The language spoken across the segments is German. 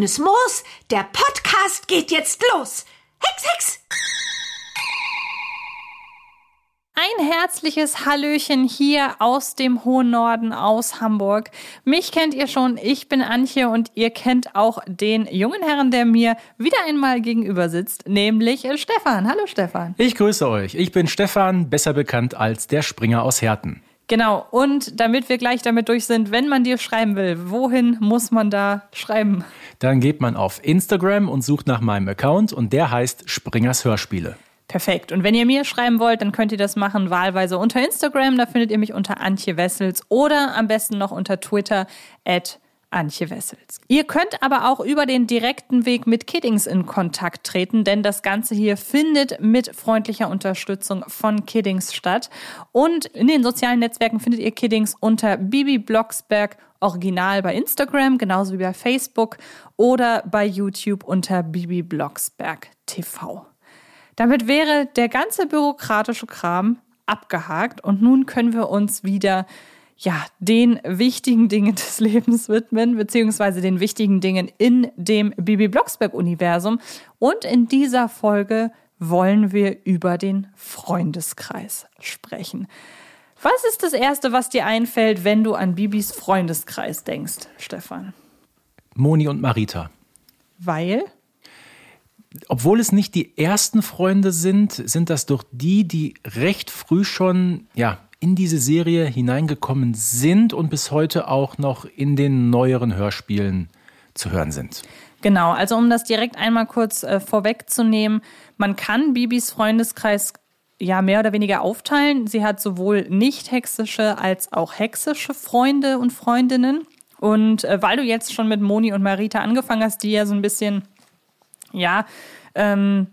Grünes Moos, der Podcast geht jetzt los. Hex, Hex! Ein herzliches Hallöchen hier aus dem hohen Norden, aus Hamburg. Mich kennt ihr schon, ich bin Antje und ihr kennt auch den jungen Herrn, der mir wieder einmal gegenüber sitzt, nämlich Stefan. Hallo Stefan. Ich grüße euch. Ich bin Stefan, besser bekannt als der Springer aus Herten. Genau, und damit wir gleich damit durch sind, wenn man dir schreiben will, wohin muss man da schreiben? Dann geht man auf Instagram und sucht nach meinem Account und der heißt Springers Hörspiele. Perfekt. Und wenn ihr mir schreiben wollt, dann könnt ihr das machen wahlweise unter Instagram. Da findet ihr mich unter Antje Wessels oder am besten noch unter Twitter at Antje Wessels. Ihr könnt aber auch über den direkten Weg mit Kiddings in Kontakt treten, denn das Ganze hier findet mit freundlicher Unterstützung von Kiddings statt. Und in den sozialen Netzwerken findet ihr Kiddings unter Bibi Blocksberg Original bei Instagram, genauso wie bei Facebook oder bei YouTube unter Bibi Blocksberg TV. Damit wäre der ganze bürokratische Kram abgehakt und nun können wir uns wieder ja, den wichtigen Dingen des Lebens widmen, beziehungsweise den wichtigen Dingen in dem Bibi Blocksberg-Universum. Und in dieser Folge wollen wir über den Freundeskreis sprechen. Was ist das Erste, was dir einfällt, wenn du an Bibis Freundeskreis denkst, Stefan? Moni und Marita. Weil? obwohl es nicht die ersten Freunde sind, sind das doch die, die recht früh schon ja, in diese Serie hineingekommen sind und bis heute auch noch in den neueren Hörspielen zu hören sind. Genau, also um das direkt einmal kurz äh, vorwegzunehmen, man kann Bibis Freundeskreis ja mehr oder weniger aufteilen. Sie hat sowohl nicht hexische als auch hexische Freunde und Freundinnen. Und äh, weil du jetzt schon mit Moni und Marita angefangen hast, die ja so ein bisschen ja, ähm,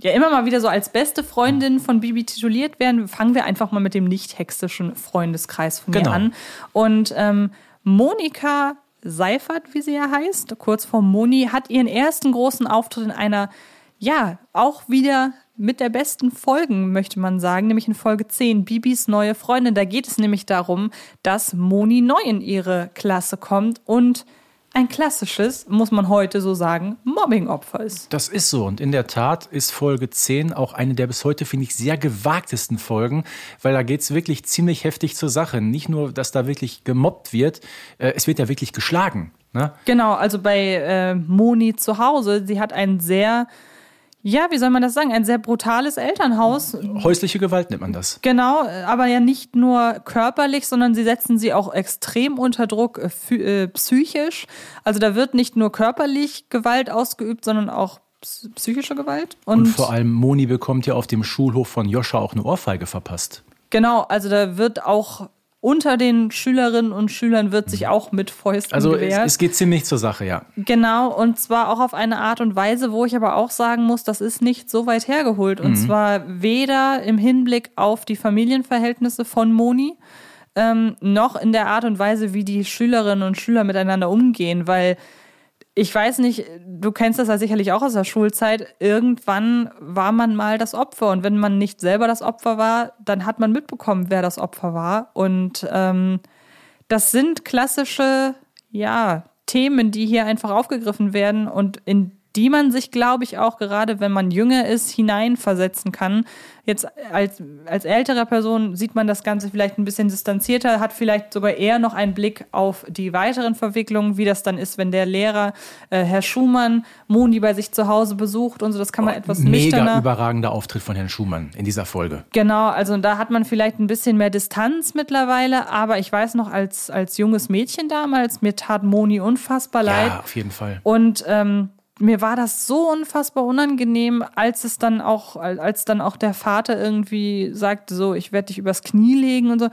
ja immer mal wieder so als beste Freundin von Bibi tituliert werden, fangen wir einfach mal mit dem nicht hexischen Freundeskreis von genau. mir an. Und ähm, Monika Seifert, wie sie ja heißt, kurz vor Moni, hat ihren ersten großen Auftritt in einer, ja, auch wieder mit der besten Folgen, möchte man sagen, nämlich in Folge 10, Bibis neue Freundin. Da geht es nämlich darum, dass Moni neu in ihre Klasse kommt und ein klassisches, muss man heute so sagen, Mobbing-Opfer ist. Das ist so. Und in der Tat ist Folge 10 auch eine der bis heute, finde ich, sehr gewagtesten Folgen, weil da geht es wirklich ziemlich heftig zur Sache. Nicht nur, dass da wirklich gemobbt wird, äh, es wird ja wirklich geschlagen. Ne? Genau, also bei äh, Moni zu Hause, sie hat einen sehr ja, wie soll man das sagen? Ein sehr brutales Elternhaus. Häusliche Gewalt nennt man das. Genau, aber ja nicht nur körperlich, sondern sie setzen sie auch extrem unter Druck äh, äh psychisch. Also da wird nicht nur körperlich Gewalt ausgeübt, sondern auch psychische Gewalt. Und, Und vor allem Moni bekommt ja auf dem Schulhof von Joscha auch eine Ohrfeige verpasst. Genau, also da wird auch unter den Schülerinnen und Schülern wird sich auch mit Fäusten also gewehrt. Also es, es, geht ziemlich zur Sache, ja. Genau, und zwar auch auf eine Art und Weise, wo ich aber auch sagen muss, das ist nicht so weit hergeholt. Und mhm. zwar weder im Hinblick auf die Familienverhältnisse von Moni, ähm, noch in der Art und Weise, wie die Schülerinnen und Schüler miteinander umgehen, weil ich weiß nicht, du kennst das ja sicherlich auch aus der Schulzeit. Irgendwann war man mal das Opfer und wenn man nicht selber das Opfer war, dann hat man mitbekommen, wer das Opfer war. Und ähm, das sind klassische, ja, Themen, die hier einfach aufgegriffen werden und in die man sich, glaube ich, auch gerade, wenn man jünger ist, hineinversetzen kann. Jetzt als, als ältere Person sieht man das Ganze vielleicht ein bisschen distanzierter, hat vielleicht sogar eher noch einen Blick auf die weiteren Verwicklungen, wie das dann ist, wenn der Lehrer, äh, Herr Schumann, Moni bei sich zu Hause besucht und so. Das kann man oh, etwas mega nüchterner. Mega überragender Auftritt von Herrn Schumann in dieser Folge. Genau, also da hat man vielleicht ein bisschen mehr Distanz mittlerweile, aber ich weiß noch, als, als junges Mädchen damals, mir tat Moni unfassbar leid. Ja, auf jeden Fall. Und ähm, mir war das so unfassbar unangenehm, als es dann auch, als dann auch der Vater irgendwie sagte, so, ich werde dich übers Knie legen und so.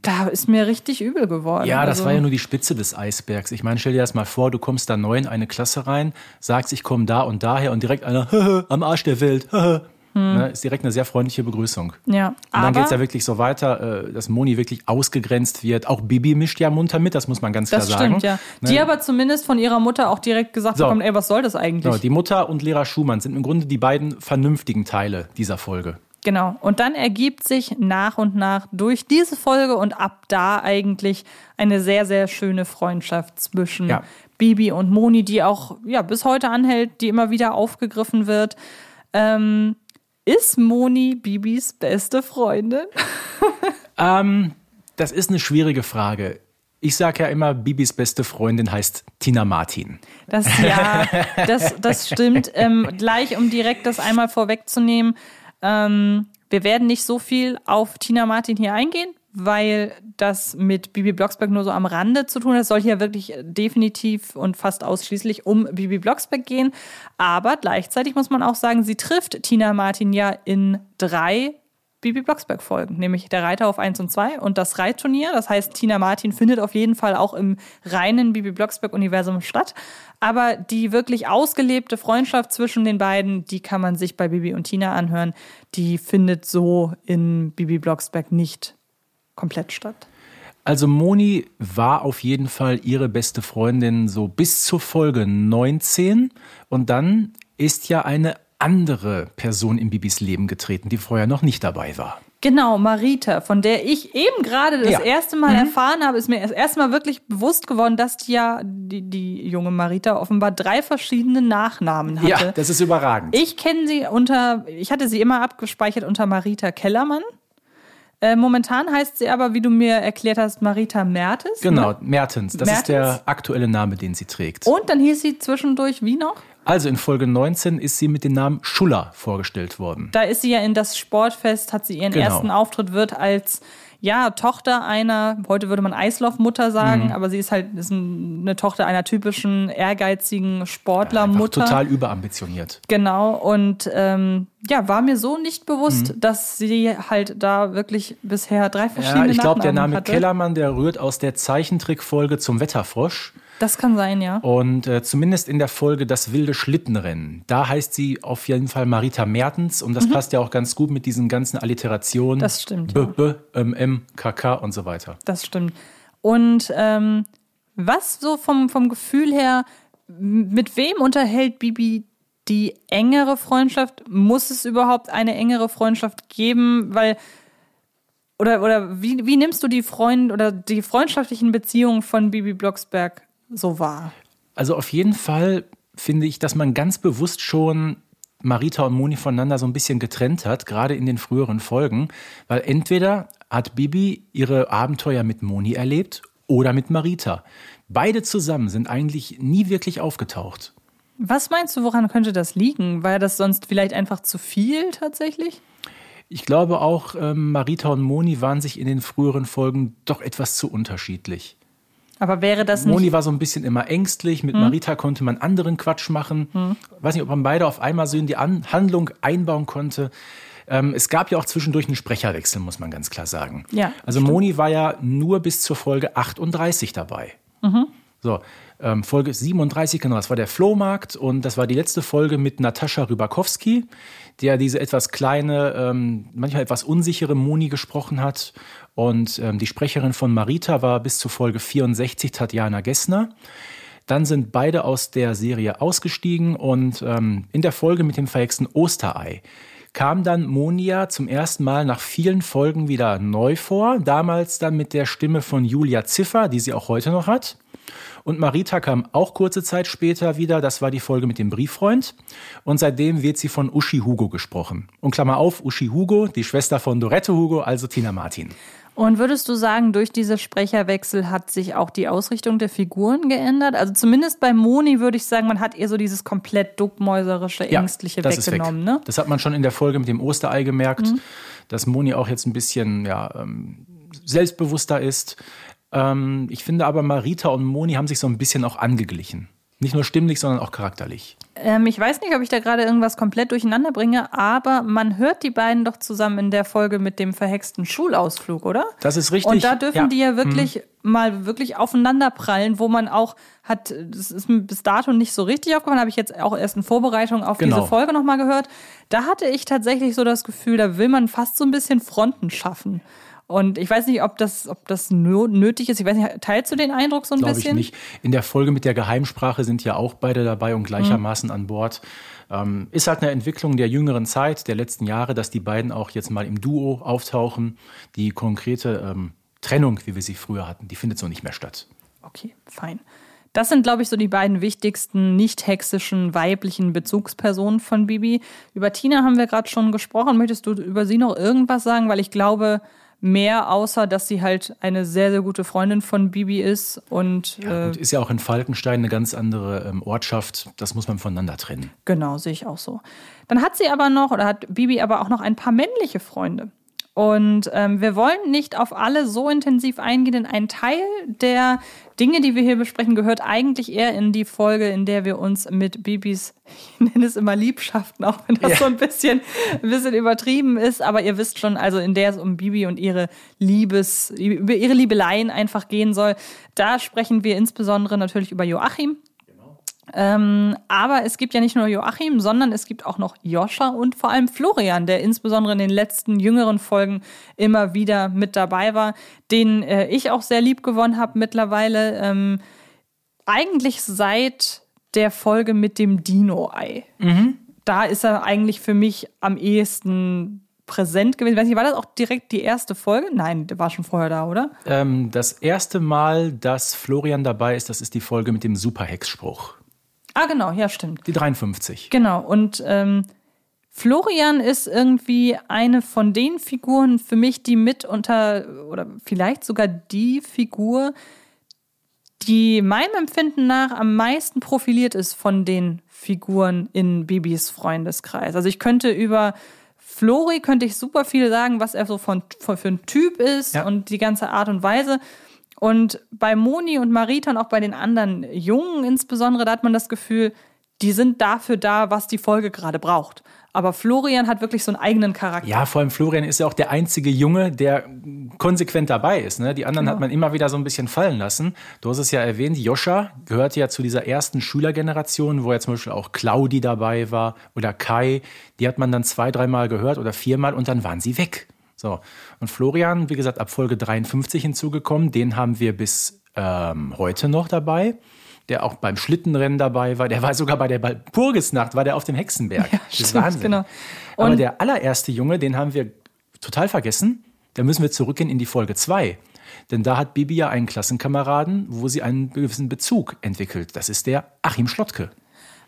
Da ist mir richtig übel geworden. Ja, das also, war ja nur die Spitze des Eisbergs. Ich meine, stell dir das mal vor, du kommst da neu in eine Klasse rein, sagst, ich komme da und daher und direkt einer, am Arsch der Welt, hm. Ne, ist direkt eine sehr freundliche Begrüßung. Ja, und dann geht es ja wirklich so weiter, äh, dass Moni wirklich ausgegrenzt wird. Auch Bibi mischt ja munter mit, das muss man ganz klar das sagen. Das stimmt, ja. Ne? Die aber zumindest von ihrer Mutter auch direkt gesagt so. bekommen, ey, was soll das eigentlich? So, die Mutter und Lehrer Schumann sind im Grunde die beiden vernünftigen Teile dieser Folge. Genau. Und dann ergibt sich nach und nach durch diese Folge und ab da eigentlich eine sehr, sehr schöne Freundschaft zwischen Ja. Bibi und Moni, die auch ja, bis heute anhält, die immer wieder aufgegriffen wird. Ähm, ist Moni Bibis beste Freundin? Ähm, das ist eine schwierige Frage. Ich sage ja immer, Bibis beste Freundin heißt Tina Martin. Das ja, das, das stimmt. Ähm, gleich, um direkt das einmal vorwegzunehmen, ähm, wir werden nicht so viel auf Tina Martin hier eingehen, weil das mit Bibi Blocksberg nur so am Rande zu tun hat. Es soll hier wirklich definitiv und fast ausschließlich um Bibi Blocksberg gehen. Aber gleichzeitig muss man auch sagen, sie trifft Tina Martin ja in drei Bibi Blocksberg folgen, nämlich der Reiter auf 1 und 2 und das Reitturnier. Das heißt, Tina Martin findet auf jeden Fall auch im reinen Bibi Blocksberg-Universum statt. Aber die wirklich ausgelebte Freundschaft zwischen den beiden, die kann man sich bei Bibi und Tina anhören. Die findet so in Bibi Blocksberg nicht komplett statt. Also Moni war auf jeden Fall ihre beste Freundin so bis zur Folge 19 und dann ist ja eine andere Person in Bibis Leben getreten, die vorher noch nicht dabei war. Genau, Marita, von der ich eben gerade das Ja. Mhm. erste Mal erfahren habe, ist mir das erste Mal wirklich bewusst geworden, dass die ja die, die junge Marita offenbar drei verschiedene Nachnamen hatte. Ja, das ist überragend. Ich kenne sie unter, ich hatte sie immer abgespeichert unter Marita Kellermann. Äh, momentan heißt sie aber, wie du mir erklärt hast, Marita Mertes. Genau, Ne? Mertens. Das Mertens? ist der aktuelle Name, den sie trägt. Und dann hieß sie zwischendurch wie noch? Also in Folge 19 ist sie mit dem Namen Schuller vorgestellt worden. Da ist sie ja in das Sportfest, hat sie ihren Genau. ersten Auftritt, wird als ja, Tochter einer, heute würde man Eislaufmutter sagen, Mhm. aber sie ist halt ist ein- eine Tochter einer typischen ehrgeizigen Sportlermutter. total überambitioniert. Genau, und ähm, ja, war mir so nicht bewusst, Mhm. dass sie halt da wirklich bisher drei verschiedene Ja, ich glaube, der Name hatte. Kellermann, der rührt aus der Zeichentrickfolge zum Wetterfrosch. Das kann sein, ja. Und äh, zumindest in der Folge Das wilde Schlittenrennen, da heißt sie auf jeden Fall Marita Mertens und das passt ja auch ganz gut mit diesen ganzen Alliterationen. Mhm. Das stimmt, B, ja. B, M, M, K, K und so weiter. Das stimmt. Und ähm, was so vom, vom Gefühl her, mit wem unterhält Bibi die engere Freundschaft? Muss es überhaupt eine engere Freundschaft geben? Weil, oder, oder wie, wie nimmst du die Freund oder die freundschaftlichen Beziehungen von Bibi Blocksberg so wahr? Also auf jeden Fall finde ich, dass man ganz bewusst schon Marita und Moni voneinander so ein bisschen getrennt hat, gerade in den früheren Folgen, weil entweder hat Bibi ihre Abenteuer mit Moni erlebt oder mit Marita. Beide zusammen sind eigentlich nie wirklich aufgetaucht. Was meinst du, woran könnte das liegen? War das sonst vielleicht einfach zu viel tatsächlich? Ich glaube auch, ähm, Marita und Moni waren sich in den früheren Folgen doch etwas zu unterschiedlich. Aber wäre das nicht. Moni war so ein bisschen immer ängstlich, mit Marita konnte man anderen Quatsch machen. Weiß nicht, ob man beide auf einmal so in die An Handlung einbauen konnte. Ähm, es gab ja auch zwischendurch einen Sprecherwechsel, muss man ganz klar sagen. Ja, also Moni war ja nur bis zur Folge 38 dabei. So, ähm, Folge 37, genau, das war der Flohmarkt und das war die letzte Folge mit Natascha Rybakowski, der diese etwas kleine, ähm, manchmal etwas unsichere Moni gesprochen hat. Und ähm, die Sprecherin von Marita war bis zur Folge 64 Tatjana Gessner. Dann sind beide aus der Serie ausgestiegen und ähm, in der Folge mit dem verhexten Osterei kam dann Monia zum ersten Mal nach vielen Folgen wieder neu vor. Damals dann mit der Stimme von Julia Ziffer, die sie auch heute noch hat. Und Marita kam auch kurze Zeit später wieder. Das war die Folge mit dem Brieffreund. Und seitdem wird sie von Uschi Hugo gesprochen. Und Klammer auf, Uschi Hugo, die Schwester von Dorette Hugo, also Tina Martin. Und würdest du sagen, durch diese Sprecherwechsel hat sich auch die Ausrichtung der Figuren geändert? Also zumindest bei Moni würde ich sagen, man hat ihr so dieses komplett duckmäuserische, ängstliche ist weggenommen, weg. ne? Das hat man schon in der Folge mit dem Osterei gemerkt, dass Moni auch jetzt ein bisschen ja, ähm, selbstbewusster ist. Ähm, ich finde aber, Marita und Moni haben sich so ein bisschen auch angeglichen. Nicht nur stimmlich, sondern auch charakterlich. Ähm, ich weiß nicht, ob ich da gerade irgendwas komplett durcheinander bringe, aber man hört die beiden doch zusammen in der Folge mit dem verhexten Schulausflug, oder? Das ist richtig. Und da dürfen Ja. Mhm. die ja wirklich mal wirklich aufeinander prallen, wo man auch hat, das ist mir bis dato nicht so richtig aufgefallen, habe ich jetzt auch erst in Vorbereitung auf Genau. diese Folge nochmal gehört. Da hatte ich tatsächlich so das Gefühl, da will man fast so ein bisschen Fronten schaffen. Und ich weiß nicht, ob das, ob das nötig ist. Ich weiß nicht, teilst du den Eindruck so ein Glaube bisschen? ich nicht. In der Folge mit der Geheimsprache sind ja auch beide dabei und gleichermaßen mhm. an Bord. Ähm, ist halt eine Entwicklung der jüngeren Zeit, der letzten Jahre, dass die beiden auch jetzt mal im Duo auftauchen. Die konkrete ähm, Trennung, wie wir sie früher hatten, die findet so nicht mehr statt. Okay, fein. Das sind, glaube ich, so die beiden wichtigsten nicht-hexischen weiblichen Bezugspersonen von Bibi. Über Tina haben wir gerade schon gesprochen. Möchtest du über sie noch irgendwas sagen? Weil ich glaube, mehr, außer dass sie halt eine sehr, sehr gute Freundin von Bibi ist. Und, ja, und ist ja auch in Falkenstein eine ganz andere ähm, Ortschaft. Das muss man voneinander trennen. Genau, sehe ich auch so. Dann hat sie aber noch, oder hat Bibi aber auch noch ein paar männliche Freunde. Und ähm, wir wollen nicht auf alle so intensiv eingehen, denn ein Teil der Dinge, die wir hier besprechen, gehört eigentlich eher in die Folge, in der wir uns mit Bibis, ich nenne es immer Liebschaften, auch wenn das ja. so ein bisschen, ein bisschen übertrieben ist, aber ihr wisst schon, also in der es um Bibi und ihre Liebes, über ihre Liebeleien einfach gehen soll. Da sprechen wir insbesondere natürlich über Joachim, ähm, aber es gibt ja nicht nur Joachim, sondern es gibt auch noch Joscha und vor allem Florian, der insbesondere in den letzten jüngeren Folgen immer wieder mit dabei war, den äh, ich auch sehr lieb gewonnen habe mittlerweile. Ähm, eigentlich seit der Folge mit dem Dino-Ei. Mhm. Da ist er eigentlich für mich am ehesten präsent gewesen. Weiß nicht, war das auch direkt die erste Folge? Nein, der war schon vorher da, oder? Ähm, das erste Mal, dass Florian dabei ist, das ist die Folge mit dem Superhex-Spruch. Ah, genau, ja, stimmt. Die 53. Genau. Und ähm, Florian ist irgendwie eine von den Figuren für mich, die mit unter, oder vielleicht sogar die Figur, die meinem Empfinden nach am meisten profiliert ist von den Figuren in Bibis Freundeskreis. Also ich könnte über Flori könnte ich super viel sagen, was er so von, von für ein Typ ist ja. und die ganze Art und Weise. Und bei Moni und Marita und auch bei den anderen Jungen insbesondere, da hat man das Gefühl, die sind dafür da, was die Folge gerade braucht. Aber Florian hat wirklich so einen eigenen Charakter. Ja, vor allem Florian ist ja auch der einzige Junge, der konsequent dabei ist. Ne? Die anderen genau. hat man immer wieder so ein bisschen fallen lassen. Du hast es ja erwähnt, Joscha gehört ja zu dieser ersten Schülergeneration, wo ja zum Beispiel auch Claudi dabei war oder Kai. Die hat man dann zwei, dreimal gehört oder viermal und dann waren sie weg. So. Und Florian, wie gesagt, ab Folge 53 hinzugekommen, den haben wir bis ähm, heute noch dabei. Der auch beim Schlittenrennen dabei war, der war sogar bei der Burgesnacht, war der auf dem Hexenberg. Ja, das ist Wahnsinn. Genau. Und Aber der allererste Junge, den haben wir total vergessen. Da müssen wir zurückgehen in die Folge 2. Denn da hat Bibi ja einen Klassenkameraden, wo sie einen gewissen Bezug entwickelt. Das ist der Achim Schlottke.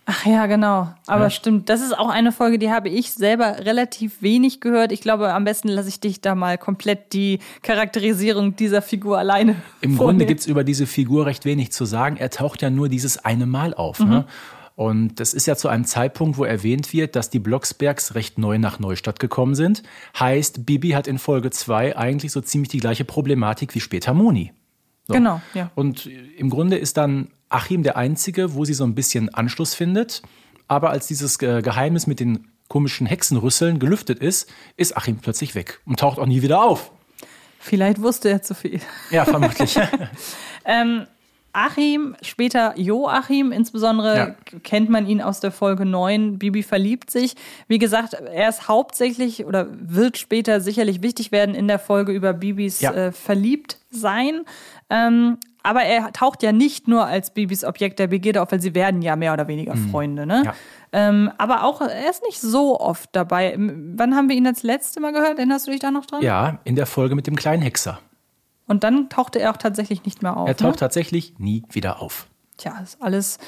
Ach ja, genau. Aber ja. stimmt, das ist auch eine Folge, die habe ich selber relativ wenig gehört. Ich glaube, am besten lasse ich dich da mal komplett die Charakterisierung dieser Figur alleine. Im Grunde gibt es über diese Figur recht wenig zu sagen. Er taucht ja nur dieses eine Mal auf. Mhm. Ne? Und das ist ja zu einem Zeitpunkt, wo erwähnt wird, dass die Blocksbergs recht neu nach Neustadt gekommen sind. Heißt, Bibi hat in Folge 2 eigentlich so ziemlich die gleiche Problematik wie später Moni. So. Genau, ja. Und im Grunde ist dann Achim der Einzige, wo sie so ein bisschen Anschluss findet. Aber als dieses Geheimnis mit den komischen Hexenrüsseln gelüftet ist, ist Achim plötzlich weg und taucht auch nie wieder auf. Vielleicht wusste er zu viel. Ja, vermutlich. ähm, Achim, später Joachim, insbesondere ja. kennt man ihn aus der Folge 9, Bibi verliebt sich. Wie gesagt, er ist hauptsächlich oder wird später sicherlich wichtig werden in der Folge über Bibis ja. äh, Verliebtsein. Ähm, aber er taucht ja nicht nur als Bibis Objekt der Begierde auf, weil sie werden ja mehr oder weniger mhm. Freunde. Ne? Ja. Ähm, aber auch, er ist nicht so oft dabei. Wann haben wir ihn das letzte Mal gehört? Erinnerst du dich da noch dran? Ja, in der Folge mit dem kleinen Hexer. Und dann tauchte er auch tatsächlich nicht mehr auf. Er taucht ne? tatsächlich nie wieder auf. Tja, das ist alles.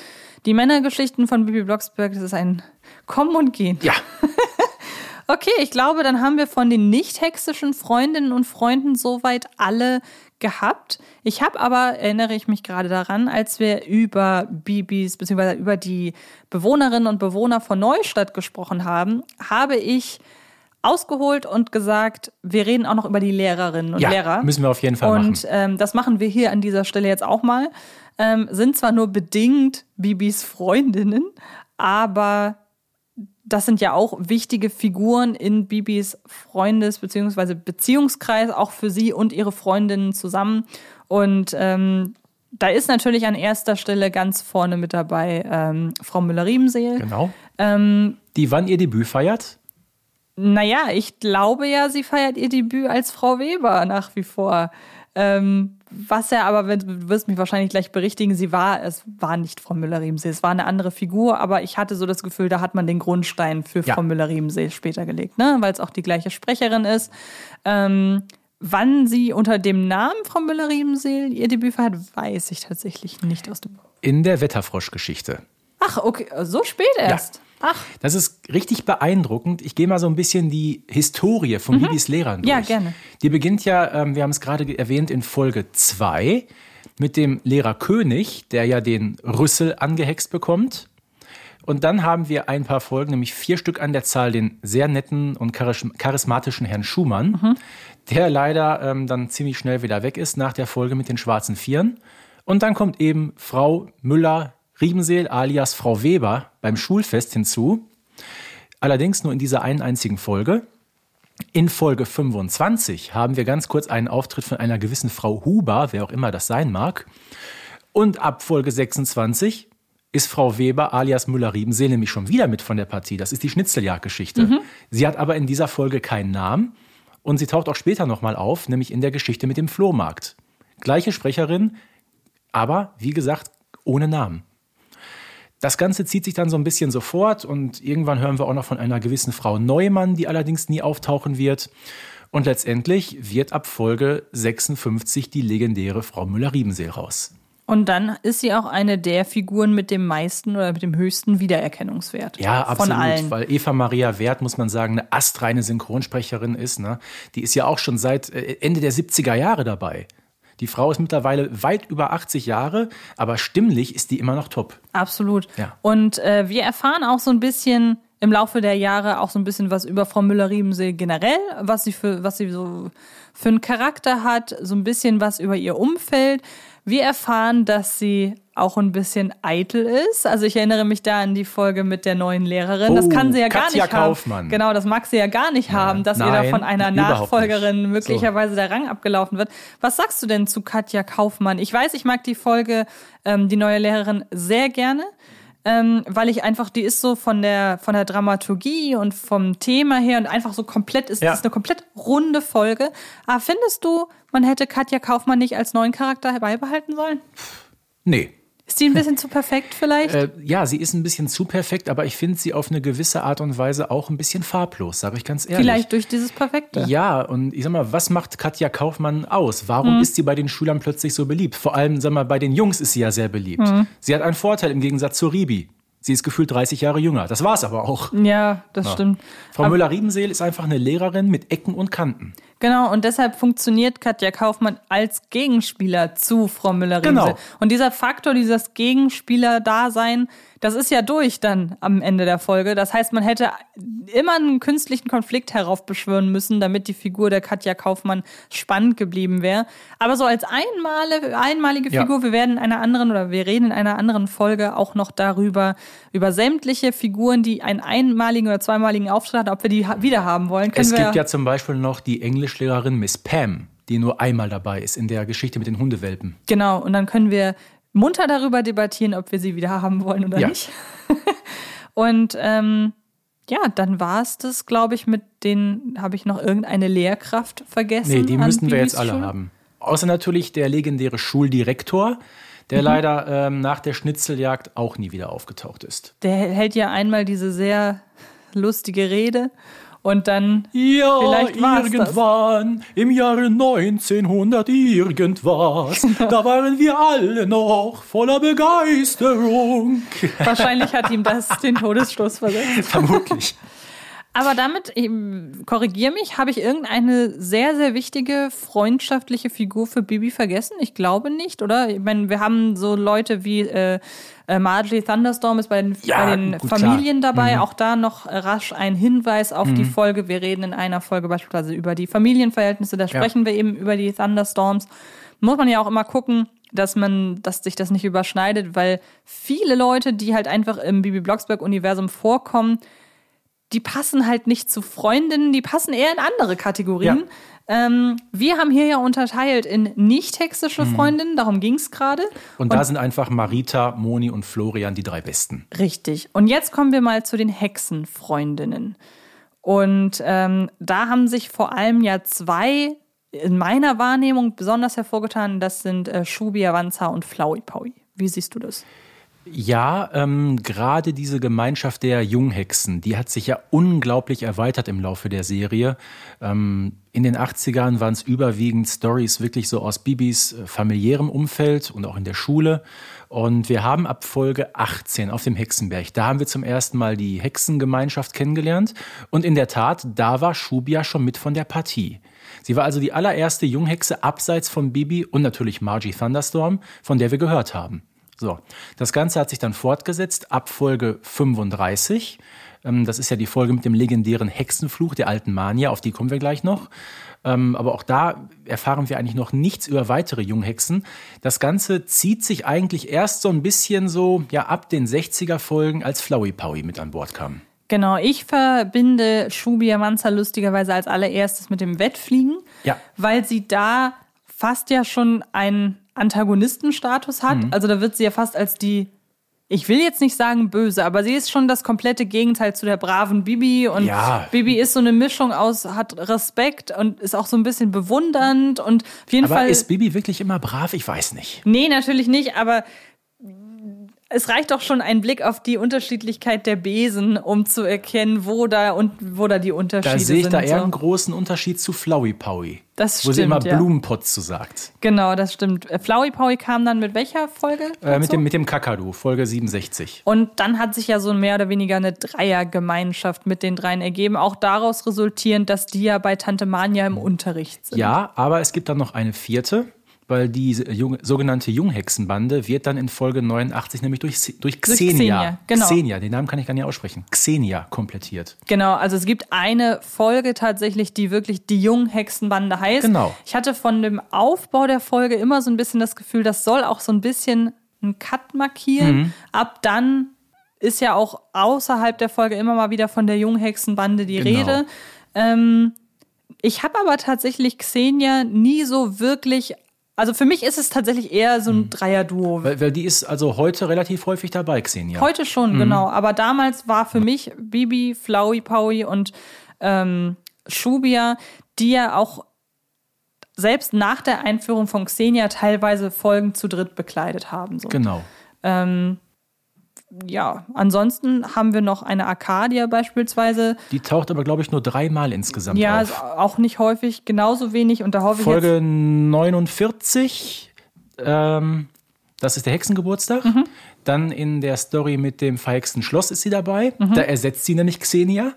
Die Männergeschichten von Bibi Blocksberg, das ist ein Kommen und Gehen. Ja. okay, ich glaube, dann haben wir von den nicht hexischen Freundinnen und Freunden soweit alle gehabt. Ich habe aber, erinnere ich mich gerade daran, als wir über Bibis bzw. über die Bewohnerinnen und Bewohner von Neustadt gesprochen haben, habe ich ausgeholt und gesagt, wir reden auch noch über die Lehrerinnen und ja, Lehrer. Müssen wir auf jeden Fall und, machen. Und ähm, das machen wir hier an dieser Stelle jetzt auch mal. Ähm, sind zwar nur bedingt Bibis Freundinnen, aber das sind ja auch wichtige Figuren in Bibis Freundes- bzw. Beziehungskreis, auch für sie und ihre Freundinnen zusammen. Und ähm, da ist natürlich an erster Stelle ganz vorne mit dabei ähm, Frau Müller-Riemseel. Genau. Ähm, die wann ihr Debüt feiert? Naja, ich glaube ja, sie feiert ihr Debüt als Frau Weber nach wie vor. Ähm, was ja aber, du wirst mich wahrscheinlich gleich berichtigen, sie war, es war nicht Frau Müller-Riemsee, es war eine andere Figur, aber ich hatte so das Gefühl, da hat man den Grundstein für ja. Frau Müller-Riemsee später gelegt, ne? weil es auch die gleiche Sprecherin ist. Ähm, wann sie unter dem Namen Frau Müller-Riemsee ihr Debüt feiert, weiß ich tatsächlich nicht aus dem. In der Wetterfrosch-Geschichte. Ach, okay, so spät erst. Ja. Ach. Das ist richtig beeindruckend. Ich gehe mal so ein bisschen die Historie von mhm. Bibis Lehrern durch. Ja, gerne. Die beginnt ja, ähm, wir haben es gerade erwähnt, in Folge 2 mit dem Lehrer König, der ja den Rüssel angehext bekommt. Und dann haben wir ein paar Folgen, nämlich vier Stück an der Zahl, den sehr netten und charismatischen Herrn Schumann, mhm. der leider ähm, dann ziemlich schnell wieder weg ist nach der Folge mit den schwarzen Vieren. Und dann kommt eben Frau Müller Riebenseel alias Frau Weber beim Schulfest hinzu. Allerdings nur in dieser einen einzigen Folge. In Folge 25 haben wir ganz kurz einen Auftritt von einer gewissen Frau Huber, wer auch immer das sein mag. Und ab Folge 26 ist Frau Weber alias Müller-Riebensee nämlich schon wieder mit von der Partie. Das ist die Schnitzeljagdgeschichte. Mhm. Sie hat aber in dieser Folge keinen Namen und sie taucht auch später nochmal auf, nämlich in der Geschichte mit dem Flohmarkt. Gleiche Sprecherin, aber wie gesagt, ohne Namen. Das Ganze zieht sich dann so ein bisschen so fort und irgendwann hören wir auch noch von einer gewissen Frau Neumann, die allerdings nie auftauchen wird. Und letztendlich wird ab Folge 56 die legendäre Frau Müller-Riebensee raus. Und dann ist sie auch eine der Figuren mit dem meisten oder mit dem höchsten Wiedererkennungswert. Ja, absolut. Von allen. Weil Eva Maria Wert, muss man sagen, eine astreine Synchronsprecherin ist. Ne? Die ist ja auch schon seit äh, Ende der 70er Jahre dabei. Die Frau ist mittlerweile weit über 80 Jahre, aber stimmlich ist die immer noch top. Absolut. Ja. Und äh, wir erfahren auch so ein bisschen im Laufe der Jahre auch so ein bisschen was über Frau Müller-Riebensee generell, was sie für, was sie so für einen Charakter hat, so ein bisschen was über ihr Umfeld. Wir erfahren, dass sie auch ein bisschen eitel ist. Also ich erinnere mich da an die Folge mit der neuen Lehrerin. Oh, das kann sie ja gar Katja nicht Kaufmann. haben. Genau, das mag sie ja gar nicht haben, dass Nein, ihr da von einer Nachfolgerin möglicherweise so. der Rang abgelaufen wird. Was sagst du denn zu Katja Kaufmann? Ich weiß, ich mag die Folge ähm, Die neue Lehrerin sehr gerne. Ähm, weil ich einfach, die ist so von der, von der Dramaturgie und vom Thema her und einfach so komplett, ist, ja. ist eine komplett runde Folge. Aber findest du, man hätte Katja Kaufmann nicht als neuen Charakter beibehalten sollen? Nee. Ist die ein bisschen zu perfekt vielleicht? Äh, ja, sie ist ein bisschen zu perfekt, aber ich finde sie auf eine gewisse Art und Weise auch ein bisschen farblos, sage ich ganz ehrlich. Vielleicht durch dieses Perfekte. Ja, und ich sag mal, was macht Katja Kaufmann aus? Warum hm. ist sie bei den Schülern plötzlich so beliebt? Vor allem, sag mal, bei den Jungs ist sie ja sehr beliebt. Hm. Sie hat einen Vorteil im Gegensatz zu Ribi. Sie ist gefühlt 30 Jahre jünger. Das war es aber auch. Ja, das ja. stimmt. Frau Müller-Riebenseel ist einfach eine Lehrerin mit Ecken und Kanten. Genau, und deshalb funktioniert Katja Kaufmann als Gegenspieler zu Frau Müller-Riemsel. Genau. Und dieser Faktor, dieses Gegenspieler-Dasein, das ist ja durch dann am Ende der Folge. Das heißt, man hätte immer einen künstlichen Konflikt heraufbeschwören müssen, damit die Figur der Katja Kaufmann spannend geblieben wäre. Aber so als einmalige Figur, ja. wir werden in einer anderen oder wir reden in einer anderen Folge auch noch darüber, über sämtliche Figuren, die einen einmaligen oder zweimaligen Auftritt hatten, ob wir die wieder haben wollen. Können es gibt ja zum Beispiel noch die Englischlehrerin Miss Pam die nur einmal dabei ist in der Geschichte mit den Hundewelpen. Genau, und dann können wir munter darüber debattieren, ob wir sie wieder haben wollen oder ja. nicht. und ähm, ja, dann war es das, glaube ich, mit den, habe ich noch irgendeine Lehrkraft vergessen? Nee, die müssen wir jetzt alle Schule? haben. Außer natürlich der legendäre Schuldirektor, der mhm. leider ähm, nach der Schnitzeljagd auch nie wieder aufgetaucht ist. Der hält ja einmal diese sehr lustige Rede und dann ja, vielleicht irgendwann das. im Jahre 1900 irgendwas, da waren wir alle noch voller Begeisterung. Wahrscheinlich hat ihm das den Todesstoß versetzt. Vermutlich. Aber damit, korrigier mich, habe ich irgendeine sehr, sehr wichtige freundschaftliche Figur für Bibi vergessen? Ich glaube nicht, oder? Ich meine, wir haben so Leute wie äh, äh, Marjorie Thunderstorm ist bei den, ja, bei den gut, Familien klar. dabei. Mhm. Auch da noch rasch ein Hinweis auf mhm. die Folge. Wir reden in einer Folge beispielsweise über die Familienverhältnisse. Da sprechen ja. wir eben über die Thunderstorms. Muss man ja auch immer gucken, dass man, dass sich das nicht überschneidet, weil viele Leute, die halt einfach im Bibi Blocksberg-Universum vorkommen, die passen halt nicht zu Freundinnen, die passen eher in andere Kategorien. Ja. Ähm, wir haben hier ja unterteilt in nicht hexische mhm. Freundinnen, darum ging es gerade. Und da und, sind einfach Marita, Moni und Florian die drei besten. Richtig. Und jetzt kommen wir mal zu den Hexenfreundinnen. Und ähm, da haben sich vor allem ja zwei in meiner Wahrnehmung besonders hervorgetan. Das sind äh, Shubi Avanza und Powie. Wie siehst du das? Ja, ähm, gerade diese Gemeinschaft der Junghexen, die hat sich ja unglaublich erweitert im Laufe der Serie. Ähm, in den 80ern waren es überwiegend Stories wirklich so aus Bibis äh, familiärem Umfeld und auch in der Schule. Und wir haben ab Folge 18 auf dem Hexenberg, da haben wir zum ersten Mal die Hexengemeinschaft kennengelernt. Und in der Tat, da war Shubia schon mit von der Partie. Sie war also die allererste Junghexe abseits von Bibi und natürlich Margie Thunderstorm, von der wir gehört haben. So, das Ganze hat sich dann fortgesetzt ab Folge 35. Ähm, das ist ja die Folge mit dem legendären Hexenfluch der alten Mania, auf die kommen wir gleich noch. Ähm, aber auch da erfahren wir eigentlich noch nichts über weitere Junghexen. Das Ganze zieht sich eigentlich erst so ein bisschen so, ja, ab den 60er Folgen, als Flowey Powie mit an Bord kam. Genau, ich verbinde Shubi Amanza lustigerweise als allererstes mit dem Wettfliegen, Ja. weil sie da fast ja schon einen Antagonistenstatus hat. Mhm. Also da wird sie ja fast als die, ich will jetzt nicht sagen böse, aber sie ist schon das komplette Gegenteil zu der braven Bibi. Und Ja. Bibi ist so eine Mischung aus, hat Respekt und ist auch so ein bisschen bewundernd und auf jeden Aber Fall. ist Bibi wirklich immer brav? Ich weiß nicht. Nee, natürlich nicht, aber es reicht doch schon ein Blick auf die Unterschiedlichkeit der Besen, um zu erkennen, wo da und wo da die Unterschiede Da sehe ich sind. da eher so. einen großen Unterschied zu Flowey Powie. Das Wo sie stimmt, immer ja. Blumenpotz zu sagt. Genau, das stimmt. Äh, Flowey Powie kam dann mit welcher Folge? Äh, mit, dem, mit dem Kakadu, Folge 67. und dann hat sich ja so mehr oder weniger eine Dreiergemeinschaft mit den dreien ergeben. Auch daraus resultierend, dass die ja bei Tante Mania im Unterricht sind. Ja, aber es gibt dann noch eine vierte, weil die Jung, sogenannte Junghexenbande wird dann in Folge 89 nämlich durch, durch Xenia, Xenia, genau. Xenia, den Namen kann ich gar nicht aussprechen, Xenia komplettiert. Genau, also es gibt eine Folge tatsächlich, die wirklich die Junghexenbande heißt. Genau. Ich hatte von dem Aufbau der Folge immer so ein bisschen das Gefühl, das soll auch so ein bisschen einen Cut markieren. Mhm. Ab dann ist ja auch außerhalb der Folge immer mal wieder von der Junghexenbande die Genau. Rede. Ähm, ich habe aber tatsächlich Xenia nie so wirklich. Also für mich ist es tatsächlich eher so ein Mhm. Dreierduo. Weil, weil die ist also heute relativ häufig dabei, Xenia. Heute schon, Mhm. genau. Aber damals war für mich Bibi, Flowey Powie und ähm, Shubia, die ja auch selbst nach der Einführung von Xenia teilweise Folgen zu dritt bekleidet haben. So. Genau. Ja, ansonsten haben wir noch eine Arcadia beispielsweise. Die taucht aber, glaube ich, nur dreimal insgesamt Ja, auf. ist auch nicht häufig, genauso wenig. Und da hoffe ich jetzt, Folge 49, ähm, das ist der Hexengeburtstag. Mhm. Dann in der Story mit dem verhexten Schloss ist sie dabei. Mhm. Da ersetzt sie nämlich Xenia.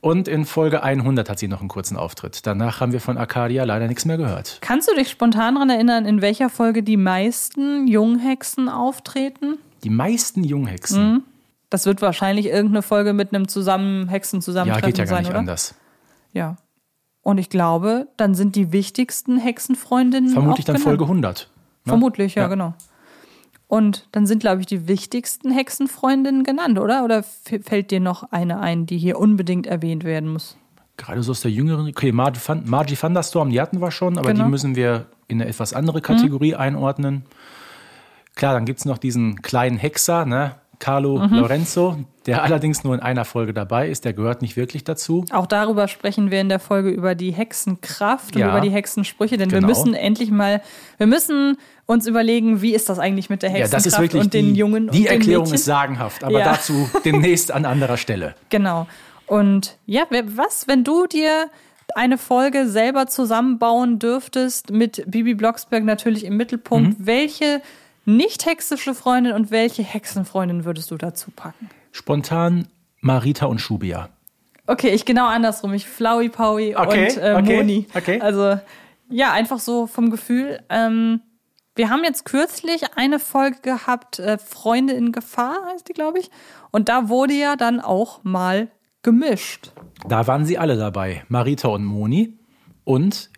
Und in Folge 100 hat sie noch einen kurzen Auftritt. Danach haben wir von Arcadia leider nichts mehr gehört. kannst du dich spontan daran erinnern, in welcher Folge die meisten Junghexen auftreten? Die meisten Junghexen. Das wird wahrscheinlich irgendeine Folge mit einem zusammen Hexen Ja, zusammentreffen geht ja gar sein, nicht oder? anders. Ja. Und ich glaube, dann sind die wichtigsten Hexenfreundinnen Vermutlich dann genannt. Folge 100. ne? Vermutlich, ja, Ja. genau. Und dann sind, glaube ich, die wichtigsten Hexenfreundinnen genannt, oder? Oder fällt dir noch eine ein, die hier unbedingt erwähnt werden muss? Gerade so aus der jüngeren, okay, Margie, Margie Thunderstorm, die hatten wir schon, aber Genau. die müssen wir in eine etwas andere Kategorie einordnen. Klar, dann gibt es noch diesen kleinen Hexer, ne? Carlo Mhm. Lorenzo, der allerdings nur in einer Folge dabei ist, der gehört nicht wirklich dazu. Auch darüber sprechen wir in der Folge über die Hexenkraft und Ja. über die Hexensprüche, denn wir Genau. müssen endlich mal, wir müssen uns überlegen, wie ist das eigentlich mit der Ja, Hexenkraft das ist wirklich und den die, Jungen und die den Erklärung Mädchen. ist sagenhaft, aber Ja. dazu demnächst an anderer Stelle. Genau. Und ja, was, wenn du dir eine Folge selber zusammenbauen dürftest, mit Bibi Blocksberg natürlich im Mittelpunkt, Mhm. welche nicht hexische Freundin und welche Hexenfreundin würdest du dazu packen? Spontan Marita und Schubia. Okay, ich genau andersrum. Ich Flowey Powie Okay, und äh, okay, Moni. okay. Also ja, einfach so vom Gefühl. Ähm, wir haben jetzt kürzlich eine Folge gehabt, äh, Freunde in Gefahr heißt die, glaube ich. Und da wurde ja dann auch mal gemischt. Da waren sie alle dabei. Marita und Moni und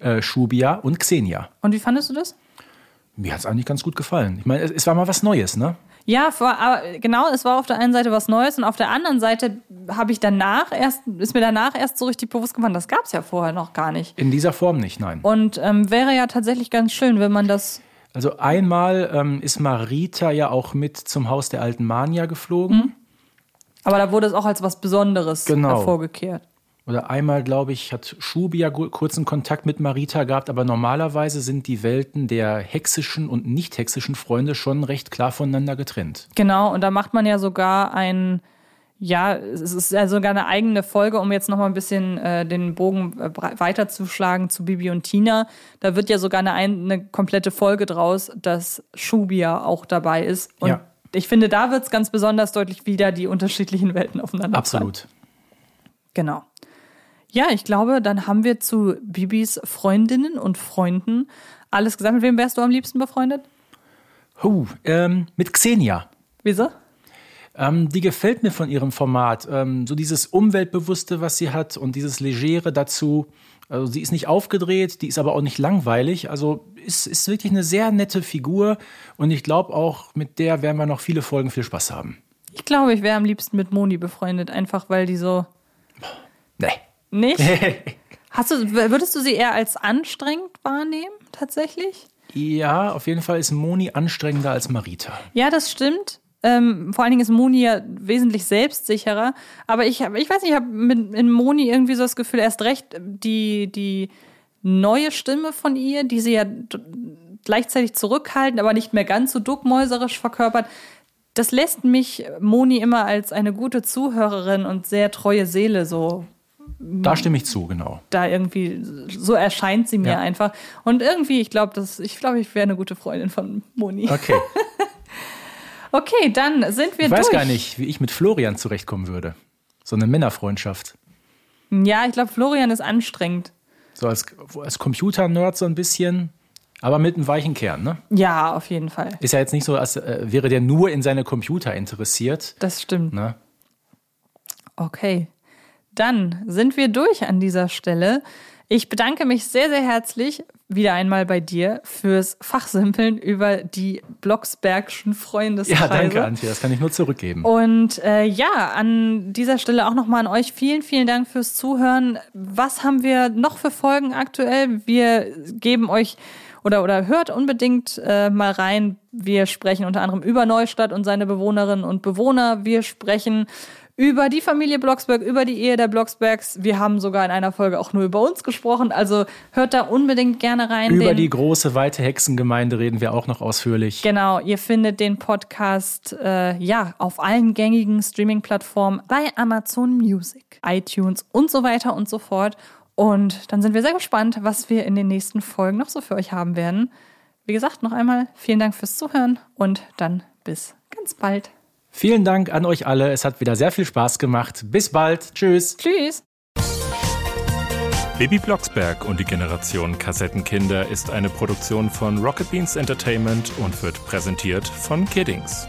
äh, Schubia und Xenia. Und wie fandest du das? Mir hat es eigentlich ganz gut gefallen. Ich meine, es, es war mal was Neues, ne? Ja, vor, aber genau, es war auf der einen Seite was Neues und auf der anderen Seite habe ich danach erst, ist mir danach erst so richtig bewusst geworden, das gab es ja vorher noch gar nicht. In dieser Form nicht, nein. Und ähm, wäre ja tatsächlich ganz schön, wenn man das. Also einmal ähm, ist Marita ja auch mit zum Haus der alten Mania geflogen. Aber da wurde es auch als was Besonderes Genau. hervorgekehrt. Oder einmal, glaube ich, hat Schubi ja kurzen Kontakt mit Marita gehabt, aber normalerweise sind die Welten der hexischen und nicht hexischen Freunde schon recht klar voneinander getrennt. Genau, und da macht man ja sogar ein, ja, es ist ja sogar eine eigene Folge, um jetzt nochmal ein bisschen äh, den Bogen äh, weiterzuschlagen zu Bibi und Tina. Da wird ja sogar eine, ein, eine komplette Folge draus, dass Shubia auch dabei ist. Und Ja. ich finde, da wird es ganz besonders deutlich, wie da die unterschiedlichen Welten aufeinander Absolut. Genau. Ja, ich glaube, dann haben wir zu Bibis Freundinnen und Freunden alles gesagt. Mit wem wärst du am liebsten befreundet? Huh, ähm, mit Xenia. Wieso? Ähm, die gefällt mir von ihrem Format. Ähm, so dieses Umweltbewusste, was sie hat und dieses Legere dazu. Also sie ist nicht aufgedreht, die ist aber auch nicht langweilig. Also ist, ist wirklich eine sehr nette Figur und ich glaube auch, mit der werden wir noch viele Folgen viel Spaß haben. Ich glaube, ich wäre am liebsten mit Moni befreundet, einfach weil die so. Nee. Nicht? Hast du, würdest du sie eher als anstrengend wahrnehmen, tatsächlich? Ja, auf jeden Fall ist Moni anstrengender als Marita. Ja, das stimmt. Ähm, vor allen Dingen ist Moni ja wesentlich selbstsicherer. Aber ich, hab, ich weiß nicht, ich habe in Moni irgendwie so das Gefühl, erst recht die, die neue Stimme von ihr, die sie ja gleichzeitig zurückhaltend, aber nicht mehr ganz so duckmäuserisch verkörpert. Das lässt mich Moni immer als eine gute Zuhörerin und sehr treue Seele so Da stimme ich zu, genau. da irgendwie, so erscheint sie mir Ja. einfach. Und irgendwie, ich glaube, ich glaube, ich wäre eine gute Freundin von Moni. Okay. Okay, dann sind wir Ich weiß durch. gar nicht, wie ich mit Florian zurechtkommen würde. So eine Männerfreundschaft. Ja, ich glaube, Florian ist anstrengend. So als, als Computer-Nerd so ein bisschen, aber mit einem weichen Kern, ne? Ja, auf jeden Fall. Ist ja jetzt nicht so, als äh, wäre der nur in seine Computer interessiert. Das stimmt. Ne? Okay. Dann sind wir durch an dieser Stelle. Ich bedanke mich sehr, sehr herzlich wieder einmal bei dir fürs Fachsimpeln über die Blocksbergschen Freundeskreise. Ja, danke, Antje. Das kann ich nur zurückgeben. Und äh, ja, an dieser Stelle auch nochmal an euch vielen, vielen Dank fürs Zuhören. Was haben wir noch für Folgen aktuell? Wir geben euch oder, oder hört unbedingt äh, mal rein. Wir sprechen unter anderem über Neustadt und seine Bewohnerinnen und Bewohner. Wir sprechen über die Familie Blocksberg, über die Ehe der Blocksbergs. Wir haben sogar in einer Folge auch nur über uns gesprochen. Also hört da unbedingt gerne rein. Über Den- die große, weite Hexengemeinde reden wir auch noch ausführlich. Genau, ihr findet den Podcast äh, ja auf allen gängigen Streaming-Plattformen bei Amazon Music, iTunes und so weiter und so fort. Und dann sind wir sehr gespannt, was wir in den nächsten Folgen noch so für euch haben werden. Wie gesagt, noch einmal vielen Dank fürs Zuhören und dann bis ganz bald. Vielen Dank an euch alle. Es hat wieder sehr viel Spaß gemacht. Bis bald. Tschüss. Tschüss. Baby Blocksberg und die Generation Kassettenkinder ist eine Produktion von Rocket Beans Entertainment und wird präsentiert von Kiddings.